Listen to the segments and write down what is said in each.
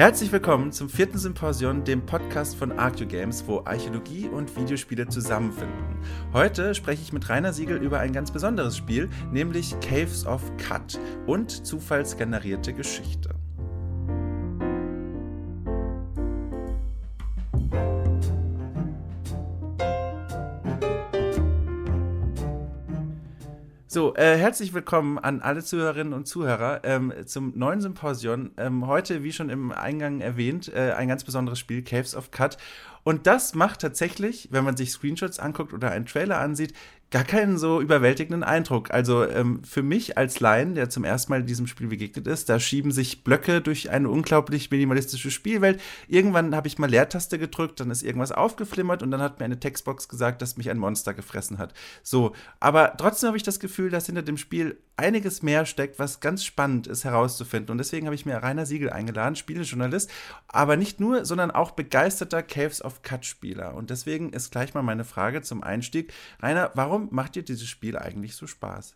Herzlich willkommen zum vierten Symposion, dem Podcast von Arctio Games, wo Archäologie und Videospiele zusammenfinden. Heute spreche ich mit Rainer Siegel über ein ganz besonderes Spiel, nämlich Caves of Cut und zufallsgenerierte Geschichte. So, äh, herzlich willkommen an alle Zuhörerinnen und Zuhörer ähm, zum neuen Symposion. Ähm, heute, wie schon im Eingang erwähnt, äh, ein ganz besonderes Spiel, Caves of Cut. Und das macht tatsächlich, wenn man sich Screenshots anguckt oder einen Trailer ansieht, gar keinen so überwältigenden Eindruck. Also ähm, für mich als Laien, der zum ersten Mal diesem Spiel begegnet ist, da schieben sich Blöcke durch eine unglaublich minimalistische Spielwelt. Irgendwann habe ich mal Leertaste gedrückt, dann ist irgendwas aufgeflimmert und dann hat mir eine Textbox gesagt, dass mich ein Monster gefressen hat. So, aber trotzdem habe ich das Gefühl, dass hinter dem Spiel einiges mehr steckt, was ganz spannend ist herauszufinden. Und deswegen habe ich mir Rainer Siegel eingeladen, Spielejournalist, aber nicht nur, sondern auch begeisterter Caves of Cut-Spieler. Und deswegen ist gleich mal meine Frage zum Einstieg. Rainer, warum macht dir dieses Spiel eigentlich so Spaß?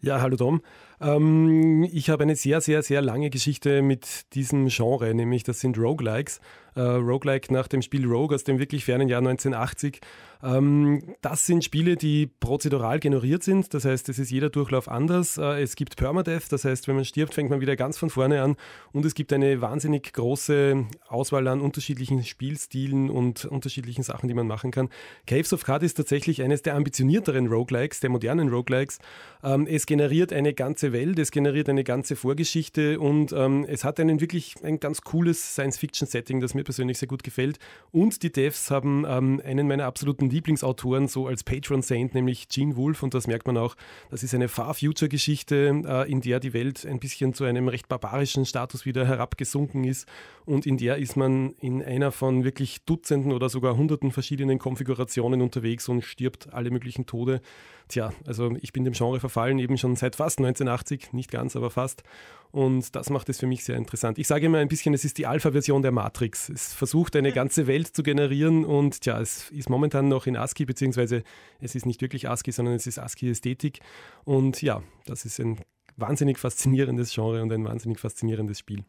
Ja, hallo Tom. Ähm, ich habe eine sehr, sehr, sehr lange Geschichte mit diesem Genre, nämlich das sind Roguelikes. Äh, Roguelike nach dem Spiel Rogue aus dem wirklich fernen Jahr 1980. Ähm, das sind Spiele, die prozedural generiert sind, das heißt, es ist jeder Durchlauf anders. Äh, es gibt Permadeath, das heißt, wenn man stirbt, fängt man wieder ganz von vorne an und es gibt eine wahnsinnig große Auswahl an unterschiedlichen Spielstilen und unterschiedlichen Sachen, die man machen kann. Caves of Card ist tatsächlich eines der ambitionierteren Roguelikes, der modernen Roguelikes. Ähm, es generiert eine ganze Welt, es generiert eine ganze Vorgeschichte und ähm, es hat einen wirklich ein ganz cooles Science-Fiction-Setting, das mir persönlich sehr gut gefällt. Und die Devs haben ähm, einen meiner absoluten Lieblingsautoren so als Patron Saint, nämlich Gene Wolfe. Und das merkt man auch. Das ist eine Far-Future-Geschichte, äh, in der die Welt ein bisschen zu einem recht barbarischen Status wieder herabgesunken ist. Und in der ist man in einer von wirklich Dutzenden oder sogar Hunderten verschiedenen Konfigurationen unterwegs und stirbt alle möglichen Tode. Tja, also ich bin dem Genre verfallen, eben schon seit fast 1980, nicht ganz, aber fast. Und das macht es für mich sehr interessant. Ich sage immer ein bisschen, es ist die Alpha-Version der Matrix. Es versucht eine ganze Welt zu generieren und tja, es ist momentan noch in ASCII, beziehungsweise es ist nicht wirklich ASCII, sondern es ist ASCII-Ästhetik. Und ja, das ist ein wahnsinnig faszinierendes Genre und ein wahnsinnig faszinierendes Spiel.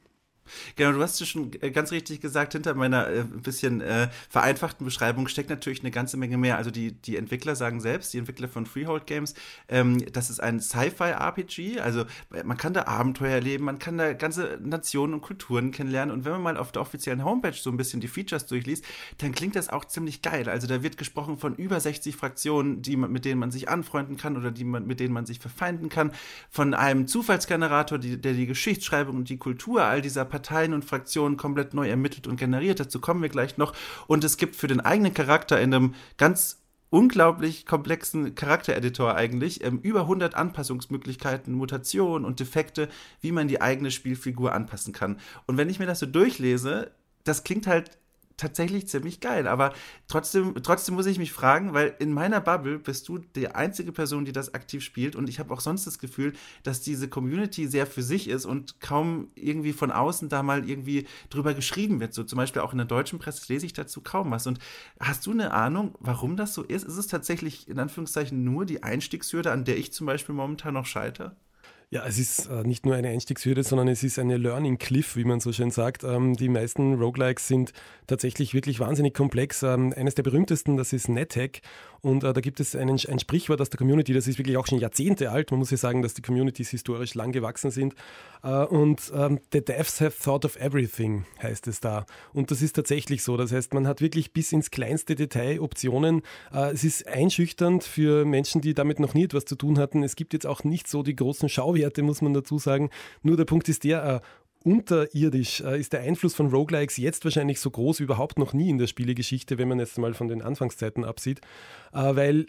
Genau, du hast es schon äh, ganz richtig gesagt, hinter meiner äh, bisschen äh, vereinfachten Beschreibung steckt natürlich eine ganze Menge mehr. Also die, die Entwickler sagen selbst, die Entwickler von Freehold Games, ähm, das ist ein Sci-Fi-RPG, also äh, man kann da Abenteuer erleben, man kann da ganze Nationen und Kulturen kennenlernen und wenn man mal auf der offiziellen Homepage so ein bisschen die Features durchliest, dann klingt das auch ziemlich geil. Also da wird gesprochen von über 60 Fraktionen, die man, mit denen man sich anfreunden kann oder die man, mit denen man sich verfeinden kann, von einem Zufallsgenerator, die, der die Geschichtsschreibung und die Kultur all dieser Parteien und Fraktionen komplett neu ermittelt und generiert. Dazu kommen wir gleich noch. Und es gibt für den eigenen Charakter in einem ganz unglaublich komplexen Charaktereditor eigentlich, ähm, über 100 Anpassungsmöglichkeiten, Mutationen und Defekte, wie man die eigene Spielfigur anpassen kann. Und wenn ich mir das so durchlese, das klingt halt tatsächlich ziemlich geil. Aber trotzdem, trotzdem muss ich mich fragen, weil in meiner Bubble bist du die einzige Person, die das aktiv spielt. Und ich habe auch sonst das Gefühl, dass diese Community sehr für sich ist und kaum irgendwie von außen da mal irgendwie drüber geschrieben wird. So zum Beispiel auch in der deutschen Presse lese ich dazu kaum was. Und hast du eine Ahnung, warum das so ist? Ist es tatsächlich in Anführungszeichen nur die Einstiegshürde, an der ich zum Beispiel momentan noch scheitere? Ja, es ist äh, nicht nur eine Einstiegshürde, sondern es ist eine Learning Cliff, wie man so schön sagt. Ähm, die meisten Roguelikes sind tatsächlich wirklich wahnsinnig komplex. Ähm, eines der berühmtesten, das ist NetHack. Und äh, da gibt es einen, ein Sprichwort aus der Community, das ist wirklich auch schon Jahrzehnte alt. Man muss ja sagen, dass die Communities historisch lang gewachsen sind. Äh, und ähm, The devs have thought of everything, heißt es da. Und das ist tatsächlich so. Das heißt, man hat wirklich bis ins kleinste Detail Optionen. Äh, es ist einschüchternd für Menschen, die damit noch nie etwas zu tun hatten. Es gibt jetzt auch nicht so die großen Schau Schauwerte, muss man dazu sagen. Nur der Punkt ist der, äh, unterirdisch äh, ist der Einfluss von Roguelikes jetzt wahrscheinlich so groß wie überhaupt noch nie in der Spielegeschichte, wenn man jetzt mal von den Anfangszeiten absieht, äh, weil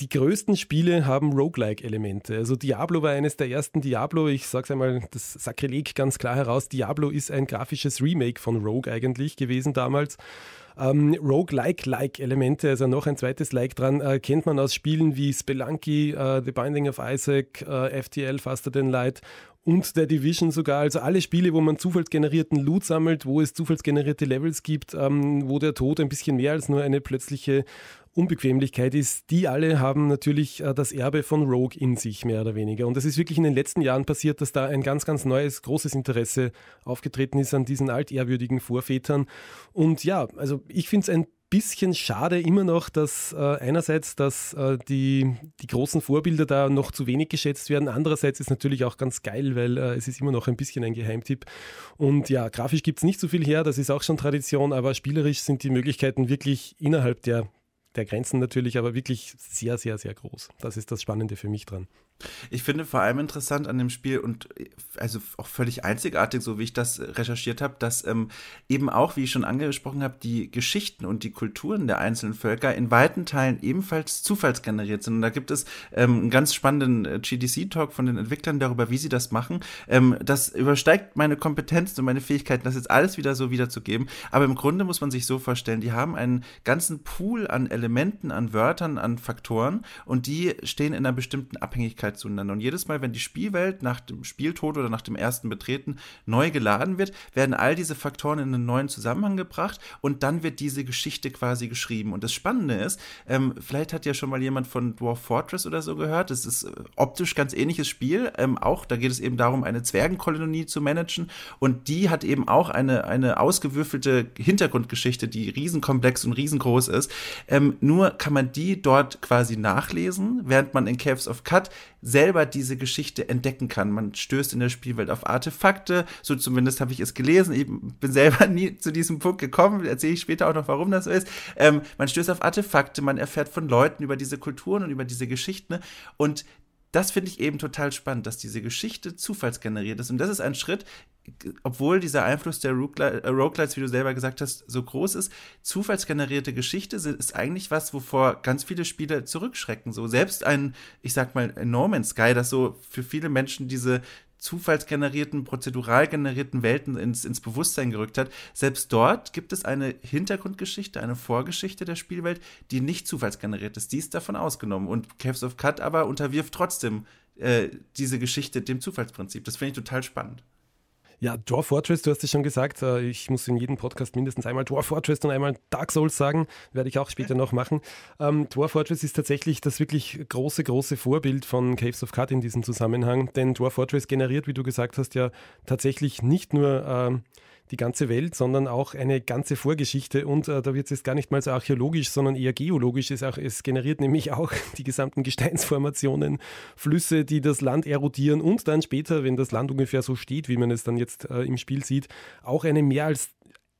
die größten Spiele haben Roguelike-Elemente. Also Diablo war eines der ersten Diablo. Ich sage es einmal, das Sakrileg ganz klar heraus. Diablo ist ein grafisches Remake von Rogue eigentlich gewesen damals. Ähm, Rogue-like-like-Elemente, also noch ein zweites Like dran, äh, kennt man aus Spielen wie Spelunky, äh, The Binding of Isaac, äh, FTL, Faster Than Light und der Division sogar. Also alle Spiele, wo man zufallsgenerierten Loot sammelt, wo es zufallsgenerierte Levels gibt, ähm, wo der Tod ein bisschen mehr als nur eine plötzliche Unbequemlichkeit ist, die alle haben natürlich äh, das Erbe von Rogue in sich, mehr oder weniger. Und es ist wirklich in den letzten Jahren passiert, dass da ein ganz, ganz neues, großes Interesse aufgetreten ist an diesen altehrwürdigen Vorvätern. Und ja, also ich finde es ein bisschen schade immer noch, dass äh, einerseits, dass äh, die, die großen Vorbilder da noch zu wenig geschätzt werden. Andererseits ist natürlich auch ganz geil, weil äh, es ist immer noch ein bisschen ein Geheimtipp. Und ja, grafisch gibt es nicht so viel her, das ist auch schon Tradition, aber spielerisch sind die Möglichkeiten wirklich innerhalb der, der Grenzen natürlich, aber wirklich sehr, sehr, sehr groß. Das ist das Spannende für mich dran. Ich finde vor allem interessant an dem Spiel und also auch völlig einzigartig, so wie ich das recherchiert habe, dass ähm, eben auch, wie ich schon angesprochen habe, die Geschichten und die Kulturen der einzelnen Völker in weiten Teilen ebenfalls zufallsgeneriert sind. Und da gibt es ähm, einen ganz spannenden äh, GDC-Talk von den Entwicklern darüber, wie sie das machen. Ähm, das übersteigt meine Kompetenzen und meine Fähigkeiten, das jetzt alles wieder so wiederzugeben. Aber im Grunde muss man sich so vorstellen, die haben einen ganzen Pool an Elementen, an Wörtern, an Faktoren und die stehen in einer bestimmten Abhängigkeit Ähnlichkeit zueinander. Und jedes Mal, wenn die Spielwelt nach dem Spieltod oder nach dem ersten Betreten neu geladen wird, werden all diese Faktoren in einen neuen Zusammenhang gebracht und dann wird diese Geschichte quasi geschrieben. Und das Spannende ist, ähm, vielleicht hat ja schon mal jemand von Dwarf Fortress oder so gehört. Das ist äh, optisch ganz ähnliches Spiel. Ähm, auch da geht es eben darum, eine Zwergenkolonie zu managen. Und die hat eben auch eine, eine ausgewürfelte Hintergrundgeschichte, die riesenkomplex und riesengroß ist. Ähm, nur kann man die dort quasi nachlesen, während man in Caves of Cut selber diese Geschichte entdecken kann. Man stößt in der Spielwelt auf Artefakte, so zumindest habe ich es gelesen. Ich bin selber nie zu diesem Punkt gekommen, erzähle ich später auch noch, warum das so ist. Ähm, man stößt auf Artefakte, man erfährt von Leuten über diese Kulturen und über diese Geschichten und das finde ich eben total spannend, dass diese Geschichte zufallsgeneriert ist. Und das ist ein Schritt, obwohl dieser Einfluss der äh, Roguelites, wie du selber gesagt hast, so groß ist, zufallsgenerierte Geschichte ist eigentlich was, wovor ganz viele Spiele zurückschrecken. So selbst ein, ich sag mal, No Man's Sky, das so für viele Menschen diese zufallsgenerierten, prozedural generierten Welten ins, ins Bewusstsein gerückt hat. Selbst dort gibt es eine Hintergrundgeschichte, eine Vorgeschichte der Spielwelt, die nicht zufallsgeneriert ist. Die ist davon ausgenommen. Und Caves of Cut aber unterwirft trotzdem äh, diese Geschichte dem Zufallsprinzip. Das finde ich total spannend. Ja, Dwarf Fortress, du hast es schon gesagt, äh, ich muss in jedem Podcast mindestens einmal Dwarf Fortress und einmal Dark Souls sagen, werde ich auch später noch machen. Ähm, Dwarf Fortress ist tatsächlich das wirklich große, große Vorbild von Caves of Cut in diesem Zusammenhang, denn Dwarf Fortress generiert, wie du gesagt hast, ja tatsächlich nicht nur ähm, die ganze Welt, sondern auch eine ganze Vorgeschichte. Und äh, da wird es jetzt gar nicht mal so archäologisch, sondern eher geologisch. Es, auch, es generiert nämlich auch die gesamten Gesteinsformationen, Flüsse, die das Land erodieren und dann später, wenn das Land ungefähr so steht, wie man es dann jetzt äh, im Spiel sieht, auch eine mehr als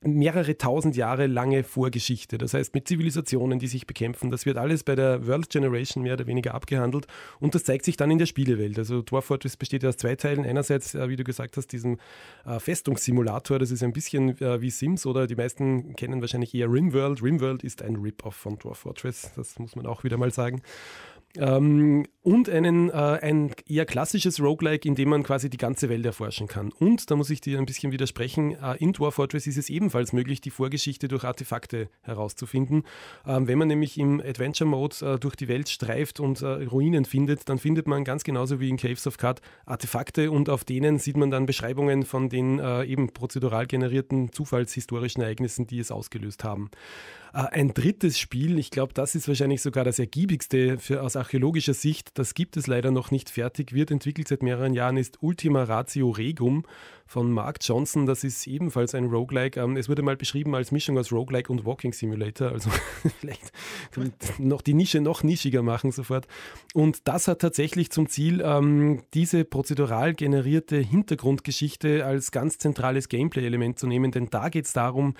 mehrere tausend Jahre lange Vorgeschichte. Das heißt, mit Zivilisationen, die sich bekämpfen. Das wird alles bei der World Generation mehr oder weniger abgehandelt und das zeigt sich dann in der Spielewelt. Also Dwarf Fortress besteht ja aus zwei Teilen. Einerseits, äh, wie du gesagt hast, diesem äh, Festungssimulator. Das ist ein bisschen äh, wie Sims oder die meisten kennen wahrscheinlich eher Rimworld. Rimworld ist ein Rip-Off von Dwarf Fortress. Das muss man auch wieder mal sagen. Ähm, und einen, äh, ein eher klassisches Roguelike, in dem man quasi die ganze Welt erforschen kann. Und, da muss ich dir ein bisschen widersprechen, äh, in Dwarf Fortress ist es ebenfalls möglich, die Vorgeschichte durch Artefakte herauszufinden. Ähm, wenn man nämlich im Adventure-Mode äh, durch die Welt streift und äh, Ruinen findet, dann findet man ganz genauso wie in Caves of Cut Artefakte und auf denen sieht man dann Beschreibungen von den äh, eben prozedural generierten zufallshistorischen Ereignissen, die es ausgelöst haben. Äh, ein drittes Spiel, ich glaube, das ist wahrscheinlich sogar das ergiebigste für, aus archäologischer Sicht, das gibt es leider noch nicht fertig, wird entwickelt seit mehreren Jahren, ist Ultima Ratio Regum von Mark Johnson. Das ist ebenfalls ein Roguelike. Ähm, es wurde mal beschrieben als Mischung aus Roguelike und Walking Simulator. Also vielleicht noch die Nische noch nischiger machen sofort. Und das hat tatsächlich zum Ziel, ähm, diese prozedural generierte Hintergrundgeschichte als ganz zentrales Gameplay-Element zu nehmen. Denn da geht es darum,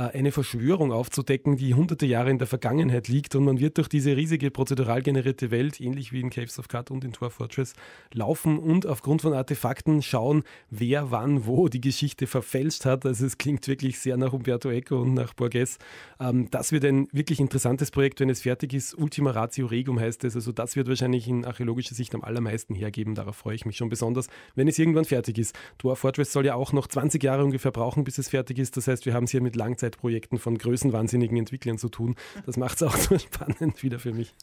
eine Verschwörung aufzudecken, die hunderte Jahre in der Vergangenheit liegt und man wird durch diese riesige prozedural generierte Welt, ähnlich wie in Caves of Cut und in Tor Fortress, laufen und aufgrund von Artefakten schauen, wer wann wo die Geschichte verfälscht hat. Also es klingt wirklich sehr nach Umberto Eco und nach Borges. Ähm, das wird ein wirklich interessantes Projekt, wenn es fertig ist. Ultima Ratio Regum heißt es. Also das wird wahrscheinlich in archäologischer Sicht am allermeisten hergeben. Darauf freue ich mich schon besonders, wenn es irgendwann fertig ist. Dwarf Fortress soll ja auch noch 20 Jahre ungefähr brauchen, bis es fertig ist. Das heißt, wir haben es hier mit Langzeit Freizeitprojekten von größenwahnsinnigen Entwicklern zu tun. Das macht es auch so spannend wieder für mich.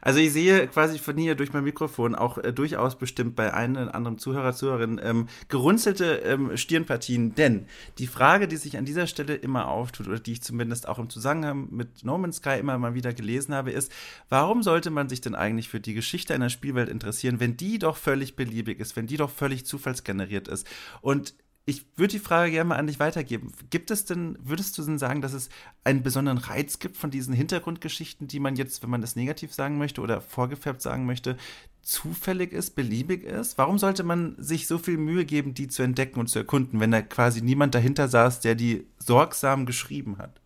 Also ich sehe quasi von hier durch mein Mikrofon auch äh, durchaus bestimmt bei einem oder anderen Zuhörer, Zuhörerin ähm, gerunzelte ähm, Stirnpartien, denn die Frage, die sich an dieser Stelle immer auftut oder die ich zumindest auch im Zusammenhang mit No Man's Sky immer mal wieder gelesen habe, ist, warum sollte man sich denn eigentlich für die Geschichte einer Spielwelt interessieren, wenn die doch völlig beliebig ist, wenn die doch völlig zufallsgeneriert ist? Und ich würde die Frage gerne mal an dich weitergeben. Gibt es denn, würdest du denn sagen, dass es einen besonderen Reiz gibt von diesen Hintergrundgeschichten, die man jetzt, wenn man das negativ sagen möchte oder vorgefärbt sagen möchte, zufällig ist, beliebig ist? Warum sollte man sich so viel Mühe geben, die zu entdecken und zu erkunden, wenn da quasi niemand dahinter saß, der die sorgsam geschrieben hat?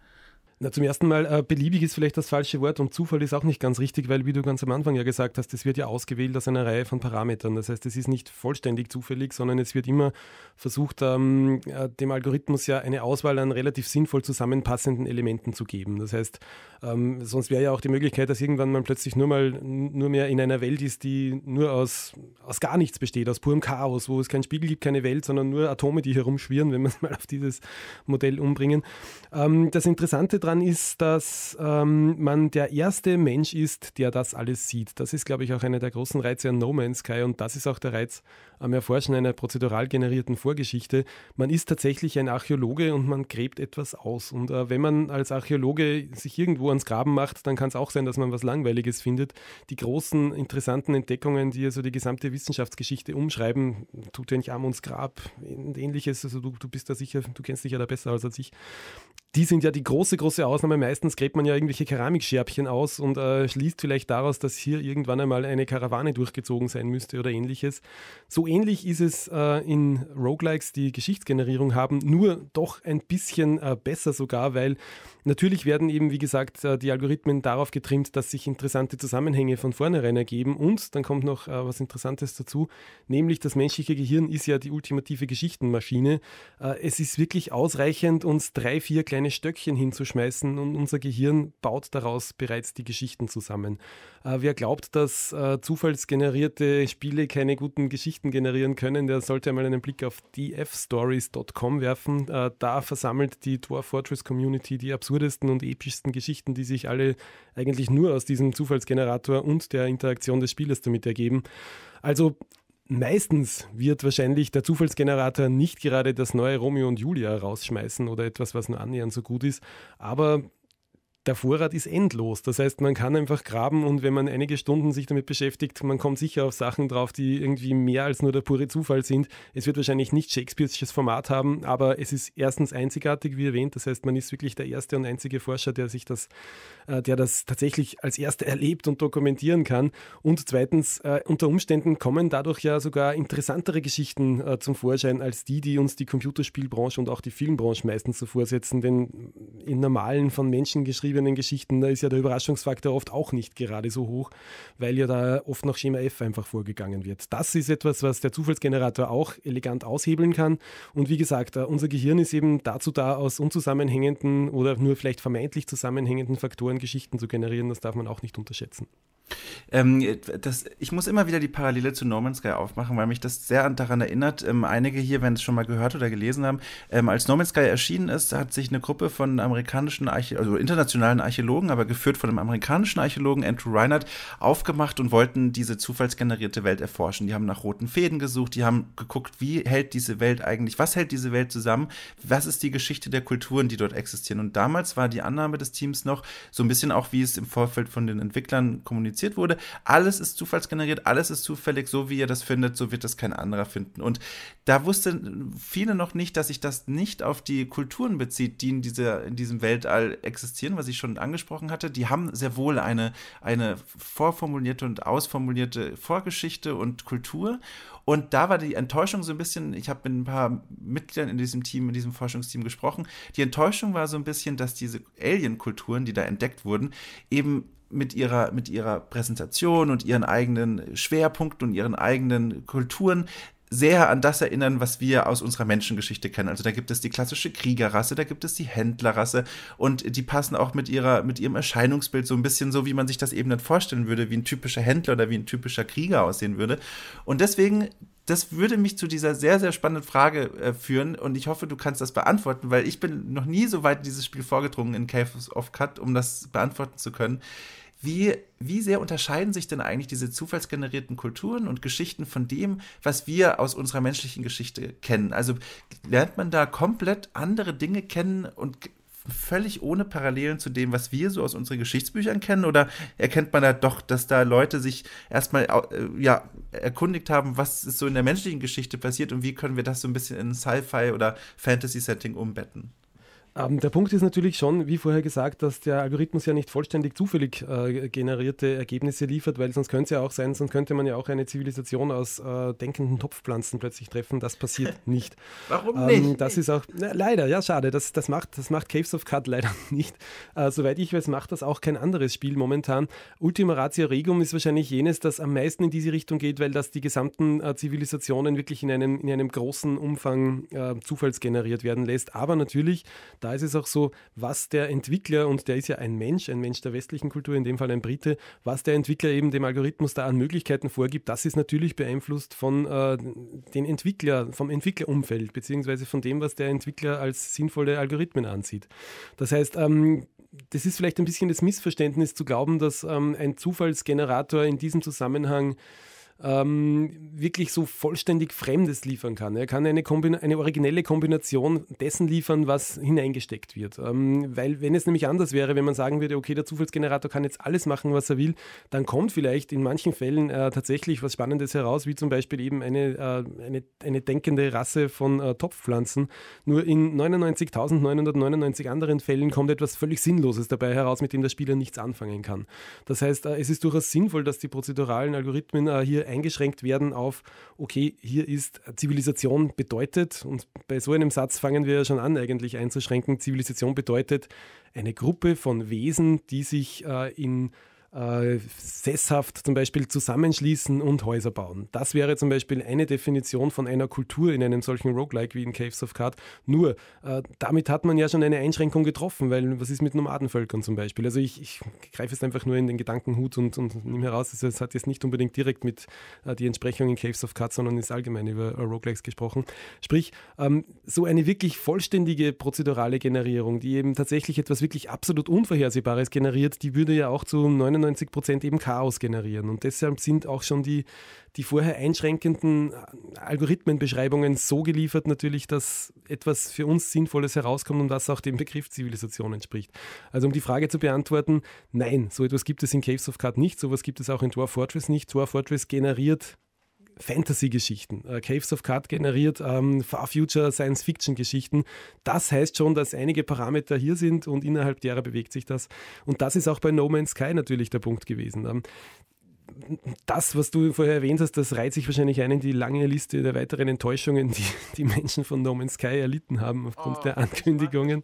Na, zum ersten Mal, äh, beliebig ist vielleicht das falsche Wort und Zufall ist auch nicht ganz richtig, weil, wie du ganz am Anfang ja gesagt hast, es wird ja ausgewählt aus einer Reihe von Parametern. Das heißt, es ist nicht vollständig zufällig, sondern es wird immer versucht, ähm, äh, dem Algorithmus ja eine Auswahl an relativ sinnvoll zusammenpassenden Elementen zu geben. Das heißt, ähm, sonst wäre ja auch die Möglichkeit, dass irgendwann man plötzlich nur mal nur mehr in einer Welt ist, die nur aus, aus gar nichts besteht, aus purem Chaos, wo es keinen Spiegel gibt, keine Welt, sondern nur Atome, die herumschwirren, wenn wir es mal auf dieses Modell umbringen. Ähm, das Interessante daran ist, dass ähm, man der erste Mensch ist, der das alles sieht. Das ist, glaube ich, auch einer der großen Reize an No Man's Sky und das ist auch der Reiz am Erforschen einer prozedural generierten Vorgeschichte. Man ist tatsächlich ein Archäologe und man gräbt etwas aus. Und äh, wenn man als Archäologe sich irgendwo ans Graben macht, dann kann es auch sein, dass man was Langweiliges findet. Die großen, interessanten Entdeckungen, die also die gesamte Wissenschaftsgeschichte umschreiben, tut ja nicht Amunds Grab und ähnliches, also du, du bist da sicher, du kennst dich ja da besser als ich, die sind ja die große, große Ausnahme. Meistens gräbt man ja irgendwelche Keramikscherbchen aus und äh, schließt vielleicht daraus, dass hier irgendwann einmal eine Karawane durchgezogen sein müsste oder ähnliches. So ähnlich ist es äh, in Roguelikes, die Geschichtsgenerierung haben, nur doch ein bisschen äh, besser sogar, weil Natürlich werden eben, wie gesagt, äh, die Algorithmen darauf getrimmt, dass sich interessante Zusammenhänge von vornherein ergeben. Und dann kommt noch äh, was Interessantes dazu, nämlich das menschliche Gehirn ist ja die ultimative Geschichtenmaschine. Äh, es ist wirklich ausreichend, uns drei, vier kleine Stöckchen hinzuschmeißen und unser Gehirn baut daraus bereits die Geschichten zusammen. Wer glaubt, dass zufallsgenerierte Spiele keine guten Geschichten generieren können, der sollte einmal einen Blick auf dfstories.com werfen. Da versammelt die Dwarf Fortress Community die absurd absurdesten und epischsten Geschichten, die sich alle eigentlich nur aus diesem Zufallsgenerator und der Interaktion des Spielers damit ergeben. Also Meistens wird wahrscheinlich der Zufallsgenerator nicht gerade das neue Romeo und Julia rausschmeißen oder etwas, was nur annähernd so gut ist, aber der Vorrat ist endlos. Das heißt, man kann einfach graben und wenn man einige Stunden sich damit beschäftigt, man kommt sicher auf Sachen drauf, die irgendwie mehr als nur der pure Zufall sind. Es wird wahrscheinlich nicht Shakespeare'sches Format haben, aber es ist erstens einzigartig, wie erwähnt. Das heißt, man ist wirklich der erste und einzige Forscher, der sich das, äh, der das tatsächlich als erster erlebt und dokumentieren kann. Und zweitens, äh, unter Umständen kommen dadurch ja sogar interessantere Geschichten äh, zum Vorschein als die, die uns die Computerspielbranche und auch die Filmbranche meistens so vorsetzen. Denn in normalen von Menschen geschriebenen geschriebenen Geschichten, da ist ja der Überraschungsfaktor oft auch nicht gerade so hoch, weil ja da oft nach Schema F einfach vorgegangen wird. Das ist etwas, was der Zufallsgenerator auch elegant aushebeln kann. Und wie gesagt, äh, unser Gehirn ist eben dazu da, aus unzusammenhängenden oder nur vielleicht vermeintlich zusammenhängenden Faktoren Geschichten zu generieren. Das darf man auch nicht unterschätzen. Ähm, das, ich muss immer wieder die Parallele zu No Man's Sky aufmachen, weil mich das sehr daran erinnert. Ähm, einige hier, wenn es schon mal gehört oder gelesen haben, ähm, als No Man's Sky erschienen ist, hat sich eine Gruppe von amerikanischen, Arche also internationalen Archäologen, aber geführt von einem amerikanischen Archäologen, Andrew Reinhardt, aufgemacht und wollten diese zufallsgenerierte Welt erforschen. Die haben nach roten Fäden gesucht, die haben geguckt, wie hält diese Welt eigentlich, was hält diese Welt zusammen, was ist die Geschichte der Kulturen, die dort existieren. Und damals war die Annahme des Teams noch so ein bisschen auch, wie es im Vorfeld von den Entwicklern kommuniziert kommuniziert wurde. Alles ist zufallsgeneriert, alles ist zufällig, so wie ihr das findet, so wird das kein anderer finden. Und da wussten viele noch nicht, dass sich das nicht auf die Kulturen bezieht, die in, dieser, in diesem Weltall existieren, was ich schon angesprochen hatte. Die haben sehr wohl eine, eine vorformulierte und ausformulierte Vorgeschichte und Kultur. Und da war die Enttäuschung so ein bisschen, ich habe mit ein paar Mitgliedern in diesem Team, in diesem Forschungsteam gesprochen. Die Enttäuschung war so ein bisschen, dass diese Alien-Kulturen, die da entdeckt wurden, eben mit ihrer, mit ihrer Präsentation und ihren eigenen Schwerpunkten und ihren eigenen Kulturen sehr an das erinnern, was wir aus unserer Menschengeschichte kennen. Also da gibt es die klassische Kriegerrasse, da gibt es die Händlerrasse und die passen auch mit ihrer, mit ihrem Erscheinungsbild so ein bisschen so, wie man sich das eben dann vorstellen würde, wie ein typischer Händler oder wie ein typischer Krieger aussehen würde. Und deswegen das würde mich zu dieser sehr, sehr spannenden Frage äh, führen und ich hoffe, du kannst das beantworten, weil ich bin noch nie so weit in dieses Spiel vorgedrungen in Cave of Cut, um das beantworten zu können. Wie, wie sehr unterscheiden sich denn eigentlich diese zufallsgenerierten Kulturen und Geschichten von dem, was wir aus unserer menschlichen Geschichte kennen? Also lernt man da komplett andere Dinge kennen und völlig ohne Parallelen zu dem, was wir so aus unseren Geschichtsbüchern kennen? Oder erkennt man da doch, dass da Leute sich erstmal äh, ja, erkundigt haben, was ist so in der menschlichen Geschichte passiert und wie können wir das so ein bisschen in Sci-Fi oder Fantasy-Setting umbetten? Ähm, der Punkt ist natürlich schon, wie vorher gesagt, dass der Algorithmus ja nicht vollständig zufällig äh, generierte Ergebnisse liefert, weil sonst könnte es ja auch sein, sonst könnte man ja auch eine Zivilisation aus äh, denkenden Topfpflanzen plötzlich treffen. Das passiert nicht. Warum ähm, nicht? Das ist auch, na, leider, ja, schade. Das, das, macht, das macht Caves of Cut leider nicht. Äh, soweit ich weiß, macht das auch kein anderes Spiel momentan. Ultima Ratio Regum ist wahrscheinlich jenes, das am meisten in diese Richtung geht, weil das die gesamten äh, Zivilisationen wirklich in einem, in einem großen Umfang äh, zufallsgeneriert werden lässt. Aber natürlich, da ist es auch so, was der Entwickler, und der ist ja ein Mensch, ein Mensch der westlichen Kultur, in dem Fall ein Brite, was der Entwickler eben dem Algorithmus da an Möglichkeiten vorgibt, das ist natürlich beeinflusst von äh, den Entwickler, vom Entwicklerumfeld, beziehungsweise von dem, was der Entwickler als sinnvolle Algorithmen ansieht. Das heißt, ähm, das ist vielleicht ein bisschen das Missverständnis zu glauben, dass ähm, ein Zufallsgenerator in diesem Zusammenhang ähm, wirklich so vollständig Fremdes liefern kann. Er kann eine, eine originelle Kombination dessen liefern, was hineingesteckt wird. Ähm, weil wenn es nämlich anders wäre, wenn man sagen würde, okay, der Zufallsgenerator kann jetzt alles machen, was er will, dann kommt vielleicht in manchen Fällen äh, tatsächlich was Spannendes heraus, wie zum Beispiel eben eine, äh, eine, eine denkende Rasse von äh, Topfpflanzen. Nur in 99.999 anderen Fällen kommt etwas völlig Sinnloses dabei heraus, mit dem der Spieler nichts anfangen kann. Das heißt, äh, es ist durchaus sinnvoll, dass die prozeduralen Algorithmen äh, eingeschränkt werden auf, okay, hier ist Zivilisation bedeutet, und bei so einem Satz fangen wir ja schon an, eigentlich einzuschränken, Zivilisation bedeutet eine Gruppe von Wesen, die sich äh, in äh, sesshaft zum Beispiel zusammenschließen und Häuser bauen. Das wäre zum Beispiel eine Definition von einer Kultur in einem solchen Roguelike wie in Caves of Card. Nur, äh, damit hat man ja schon eine Einschränkung getroffen, weil was ist mit Nomadenvölkern zum Beispiel? Also ich, ich greife jetzt einfach nur in den Gedankenhut und, und nehme heraus, es also hat jetzt nicht unbedingt direkt mit äh, die Entsprechung in Caves of Card, sondern ist allgemein über äh, Roguelikes gesprochen. Sprich, ähm, so eine wirklich vollständige prozedurale Generierung, die eben tatsächlich etwas wirklich absolut Unvorhersehbares generiert, die würde ja auch zu 99 99 Prozent eben Chaos generieren. Und deshalb sind auch schon die, die vorher einschränkenden Algorithmenbeschreibungen so geliefert natürlich, dass etwas für uns Sinnvolles herauskommt und das auch dem Begriff Zivilisation entspricht. Also um die Frage zu beantworten, nein, so etwas gibt es in Caves of Card nicht, sowas gibt es auch in Dwarf Fortress nicht. Dwarf Fortress generiert Fantasy-Geschichten. Äh, Caves of Card generiert ähm, Far Future Science-Fiction-Geschichten. Das heißt schon, dass einige Parameter hier sind und innerhalb derer bewegt sich das. Und das ist auch bei No Man's Sky natürlich der Punkt gewesen. Ähm, das, was du vorher erwähnt hast, das reiht sich wahrscheinlich ein in die lange Liste der weiteren Enttäuschungen, die die Menschen von No Man's Sky erlitten haben aufgrund oh, der Ankündigungen.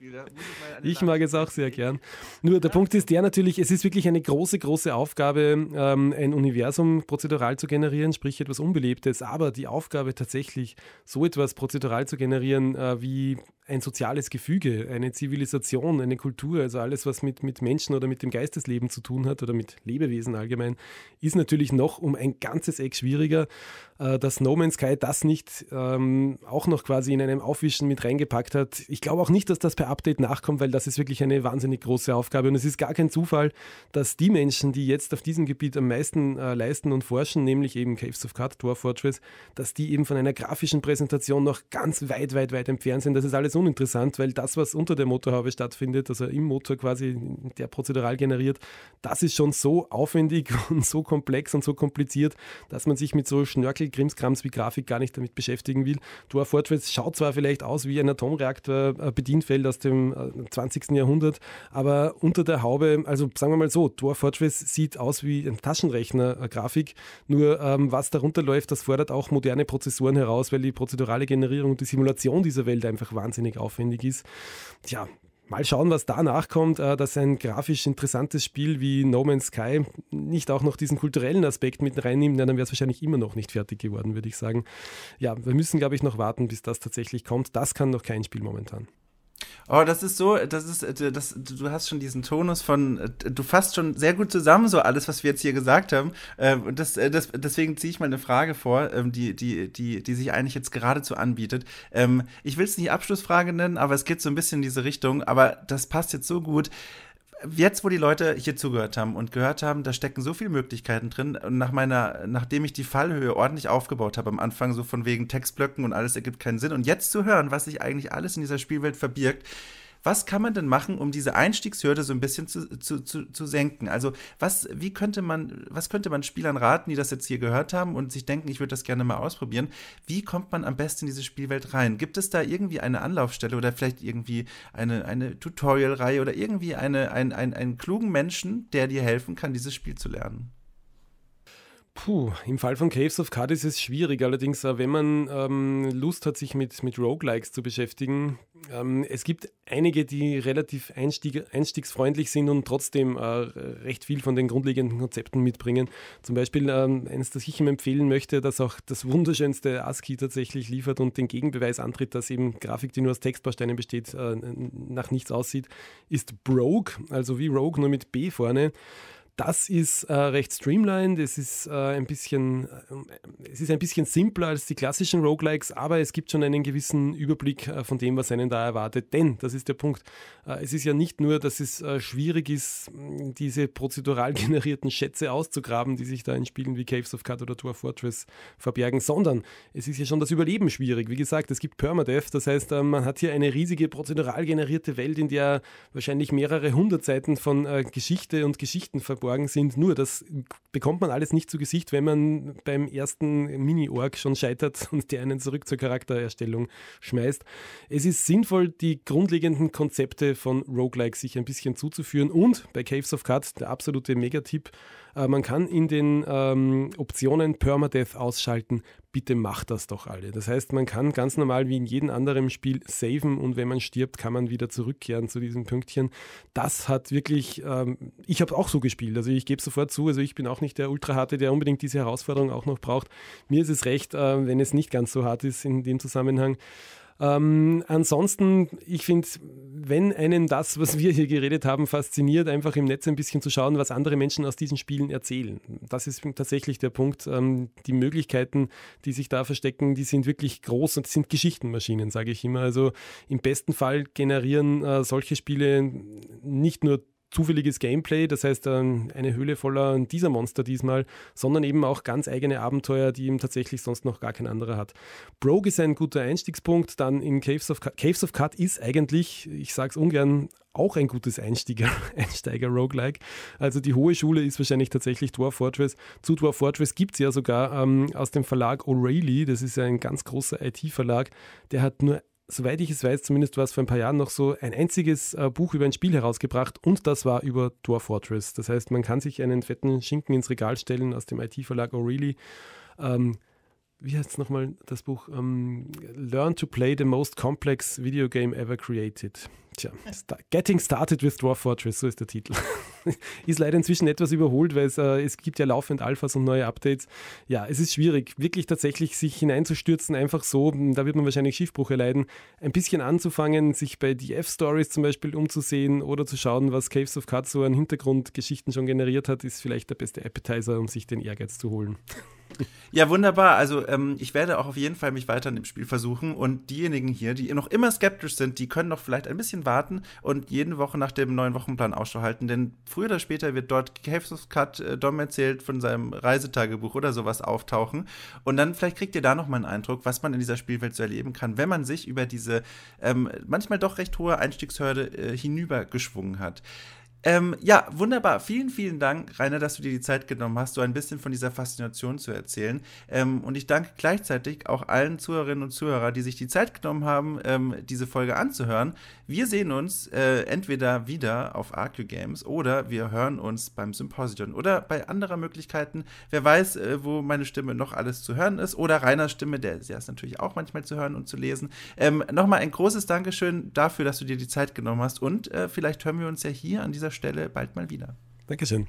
Ich, ich mag es auch sehr gern. Nur der Punkt ist der natürlich, es ist wirklich eine große, große Aufgabe, ähm, ein Universum prozedural zu generieren, sprich etwas Unbelebtes, aber die Aufgabe tatsächlich, so etwas prozedural zu generieren, äh, wie ein soziales Gefüge, eine Zivilisation, eine Kultur, also alles, was mit, mit Menschen oder mit dem Geistesleben zu tun hat oder mit Lebewesen allgemein, ist natürlich noch um ein ganzes Eck schwieriger. Äh, dass No Man's Sky das nicht ähm, auch noch quasi in einem Aufwischen mit reingepackt hat. Ich glaube auch nicht, dass das per Update nachkommt, weil das ist wirklich eine wahnsinnig große Aufgabe und es ist gar kein Zufall, dass die Menschen, die jetzt auf diesem Gebiet am meisten äh, leisten und forschen, nämlich eben Caves of Cut, Dwarf Fortress, dass die eben von einer grafischen Präsentation noch ganz weit, weit, weit entfernt sind. Das ist alles uninteressant, weil das, was unter der Motorhaube stattfindet, also im Motor quasi, der prozedural generiert, das ist schon so aufwendig und so komplex und so kompliziert, dass man sich mit so Schnörkel Krimskrams wie Grafik gar nicht damit beschäftigen will. Dwarf Fortress schaut zwar vielleicht aus wie ein Atomreaktor äh, Bedienfeld aus dem 20. Äh, Jahrhundert, aber unter der Haube, also sagen wir mal so, Dwarf Fortress sieht aus wie ein Taschenrechner-Grafik, nur ähm, was darunter läuft, das fordert auch moderne Prozessoren heraus, weil die prozedurale Generierung und die Simulation dieser Welt einfach wahnsinnig aufwendig ist. Tja, Mal schauen, was danach kommt, äh, dass ein grafisch interessantes Spiel wie No Man's Sky nicht auch noch diesen kulturellen Aspekt mit reinnimmt, dann wäre es wahrscheinlich immer noch nicht fertig geworden, würde ich sagen. Ja, wir müssen, glaube ich, noch warten, bis das tatsächlich kommt. Das kann noch kein Spiel momentan. Oh, das ist so, das ist, äh, das, du hast schon diesen Tonus von, äh, du fasst schon sehr gut zusammen, so alles, was wir jetzt hier gesagt haben. Ähm, und das, das, deswegen ziehe ich mal eine Frage vor, ähm, die, die, die, die sich eigentlich jetzt geradezu anbietet. Ähm, ich will es nicht Abschlussfrage nennen, aber es geht so ein bisschen in diese Richtung, aber das passt jetzt so gut jetzt, wo die Leute hier zugehört haben und gehört haben, da stecken so viele Möglichkeiten drin. Und nach meiner, nachdem ich die Fallhöhe ordentlich aufgebaut habe am Anfang, so von wegen Textblöcken und alles ergibt keinen Sinn. Und jetzt zu hören, was sich eigentlich alles in dieser Spielwelt verbirgt, was kann man denn machen, um diese Einstiegshürde so ein bisschen zu, zu, zu, zu senken? Also, was, wie könnte man, was könnte man Spielern raten, die das jetzt hier gehört haben und sich denken, ich würde das gerne mal ausprobieren? Wie kommt man am besten in diese Spielwelt rein? Gibt es da irgendwie eine Anlaufstelle oder vielleicht irgendwie eine, eine Tutorial-Reihe oder irgendwie eine, ein, ein, einen klugen Menschen, der dir helfen kann, dieses Spiel zu lernen? Puh, im Fall von Caves of Card ist es schwierig. Allerdings, äh, wenn man ähm, Lust hat, sich mit, mit Roguelikes zu beschäftigen, ähm, es gibt einige, die relativ einstieg, einstiegsfreundlich sind und trotzdem äh, recht viel von den grundlegenden Konzepten mitbringen. Zum Beispiel ähm, eines, das ich ihm empfehlen möchte, das auch das wunderschönste ASCII tatsächlich liefert und den Gegenbeweis antritt, dass eben Grafik, die nur aus Textbausteinen besteht, äh, nach nichts aussieht, ist Brogue, also wie Rogue, nur mit B vorne. Das ist äh, recht streamlined, es ist, äh, ein bisschen, äh, es ist ein bisschen simpler als die klassischen Roguelikes, aber es gibt schon einen gewissen Überblick äh, von dem, was einen da erwartet. Denn, das ist der Punkt, äh, es ist ja nicht nur, dass es äh, schwierig ist, diese prozedural generierten Schätze auszugraben, die sich da in Spielen wie Caves of Cut oder Dwarf Fortress verbergen, sondern es ist ja schon das Überleben schwierig. Wie gesagt, es gibt Permadeath, das heißt, man hat hier eine riesige prozedural generierte Welt, in der wahrscheinlich mehrere hundert Seiten von Geschichte und Geschichten verborgen Orgen sind. Nur das bekommt man alles nicht zu Gesicht, wenn man beim ersten Mini-Org schon scheitert und der einen zurück zur Charaktererstellung schmeißt. Es ist sinnvoll, die grundlegenden Konzepte von Roguelike sich ein bisschen zuzuführen und bei Caves of Cards der absolute Megatipp, äh, man kann in den ähm, Optionen Permadeath ausschalten. Bitte macht das doch alle. Das heißt, man kann ganz normal wie in jedem anderen Spiel saven und wenn man stirbt, kann man wieder zurückkehren zu diesem Pünktchen. Das hat wirklich, ähm, ich habe auch so gespielt. Also ich gebe sofort zu, also ich bin auch nicht der Ultraharte, der unbedingt diese Herausforderung auch noch braucht. Mir ist es recht, äh, wenn es nicht ganz so hart ist in dem Zusammenhang. Ähm, ansonsten, ich finde, wenn einen das, was wir hier geredet haben, fasziniert, einfach im Netz ein bisschen zu schauen, was andere Menschen aus diesen Spielen erzählen. Das ist tatsächlich der Punkt. Ähm, die Möglichkeiten, die sich da verstecken, die sind wirklich groß und sind Geschichtenmaschinen, sage ich immer. Also im besten Fall generieren äh, solche Spiele nicht nur zufälliges Gameplay, das heißt eine Höhle voller dieser Monster diesmal, sondern eben auch ganz eigene Abenteuer, die ihm tatsächlich sonst noch gar kein anderer hat. Brogue ist ein guter Einstiegspunkt, dann in Caves of Cut. Caves of Cut ist eigentlich, ich sage es ungern, auch ein gutes Einsteiger, Einsteiger-Roguelike. Also die hohe Schule ist wahrscheinlich tatsächlich Dwarf Fortress. Zu Dwarf Fortress gibt es ja sogar ähm, aus dem Verlag O'Reilly, das ist ja ein ganz großer IT-Verlag, der hat nur soweit ich es weiß, zumindest war es vor ein paar Jahren noch so, ein einziges äh, Buch über ein Spiel herausgebracht und das war über Dwarf Fortress. Das heißt, man kann sich einen fetten Schinken ins Regal stellen aus dem IT-Verlag O'Reilly. Ähm, wie heißt es nochmal, das Buch? Ähm, Learn to play the most complex video game ever created. Tja, Getting Started with Dwarf Fortress, so ist der Titel. ist leider inzwischen etwas überholt, weil es, äh, es gibt ja laufend Alphas und neue Updates. Ja, es ist schwierig, wirklich tatsächlich sich hineinzustürzen, einfach so, da wird man wahrscheinlich Schiffbruch erleiden, ein bisschen anzufangen, sich bei DF-Stories zum Beispiel umzusehen oder zu schauen, was Caves of Cards so an Hintergrundgeschichten schon generiert hat, ist vielleicht der beste Appetizer, um sich den Ehrgeiz zu holen. Ja, wunderbar. Also ähm, ich werde auch auf jeden Fall mich weiter in dem Spiel versuchen. Und diejenigen hier, die noch immer skeptisch sind, die können noch vielleicht ein bisschen warten und jede Woche nach dem neuen Wochenplan Ausschau halten. Denn früher oder später wird dort Caves Cut äh, Dom erzählt von seinem Reisetagebuch oder sowas auftauchen. Und dann vielleicht kriegt ihr da noch mal einen Eindruck, was man in dieser Spielwelt so erleben kann, wenn man sich über diese ähm, manchmal doch recht hohe Einstiegshürde äh, hinübergeschwungen hat. Ähm, ja, wunderbar. Vielen, vielen Dank, Rainer, dass du dir die Zeit genommen hast, so ein bisschen von dieser Faszination zu erzählen. Ähm, und ich danke gleichzeitig auch allen Zuhörerinnen und Zuhörern, die sich die Zeit genommen haben, ähm, diese Folge anzuhören. Wir sehen uns äh, entweder wieder auf AQ Games oder wir hören uns beim Symposion oder bei anderen Möglichkeiten. Wer weiß, äh, wo meine Stimme noch alles zu hören ist oder Rainers Stimme, der, der ist natürlich auch manchmal zu hören und zu lesen. Ähm, Nochmal ein großes Dankeschön dafür, dass du dir die Zeit genommen hast und äh, vielleicht hören wir uns ja hier an dieser Stelle bald mal wieder. Dankeschön.